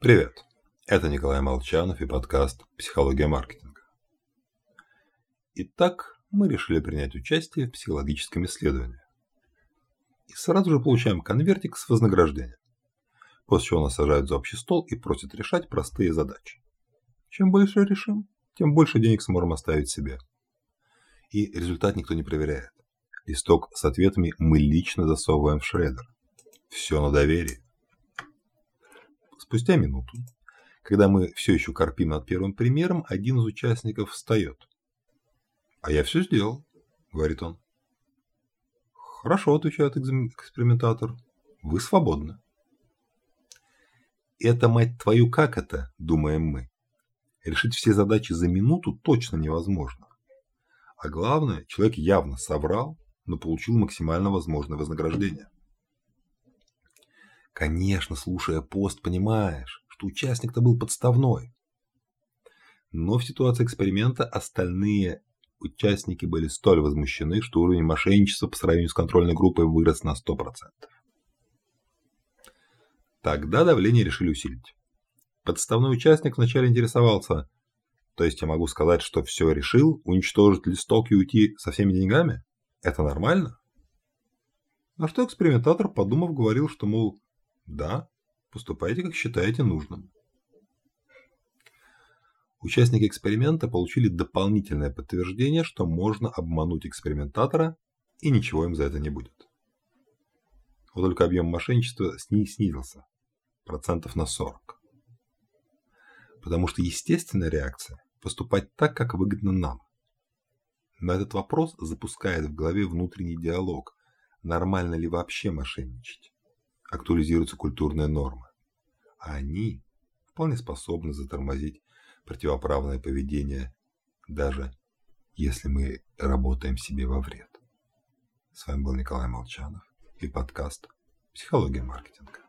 Привет, это Николай Молчанов и подкаст «Психология маркетинга». Итак, мы решили принять участие в психологическом исследовании. И сразу же получаем конвертик с вознаграждением. После чего нас сажают за общий стол и просят решать простые задачи. Чем больше решим, тем больше денег сможем оставить себе. И результат никто не проверяет. Листок с ответами мы лично засовываем в шредер. Все на доверии. Спустя минуту, когда мы все еще корпим над первым примером, один из участников встает. «А я все сделал», — говорит он. «Хорошо», — отвечает экспериментатор. «Вы свободны». «Это, мать твою, как это?» – думаем мы. Решить все задачи за минуту точно невозможно. А главное, человек явно соврал, но получил максимально возможное вознаграждение. Конечно, слушая пост, понимаешь, что участник-то был подставной. Но в ситуации эксперимента остальные участники были столь возмущены, что уровень мошенничества по сравнению с контрольной группой вырос на 100%. Тогда давление решили усилить. Подставной участник вначале интересовался, то есть я могу сказать, что все решил, уничтожить листок и уйти со всеми деньгами? Это нормально? На что экспериментатор, подумав, говорил, что, мол, да, поступайте, как считаете нужным. Участники эксперимента получили дополнительное подтверждение, что можно обмануть экспериментатора и ничего им за это не будет. Вот только объем мошенничества снизился процентов на 40. Потому что естественная реакция – поступать так, как выгодно нам. Но этот вопрос запускает в голове внутренний диалог, нормально ли вообще мошенничать актуализируются культурные нормы. А они вполне способны затормозить противоправное поведение, даже если мы работаем себе во вред. С вами был Николай Молчанов и подкаст «Психология маркетинга».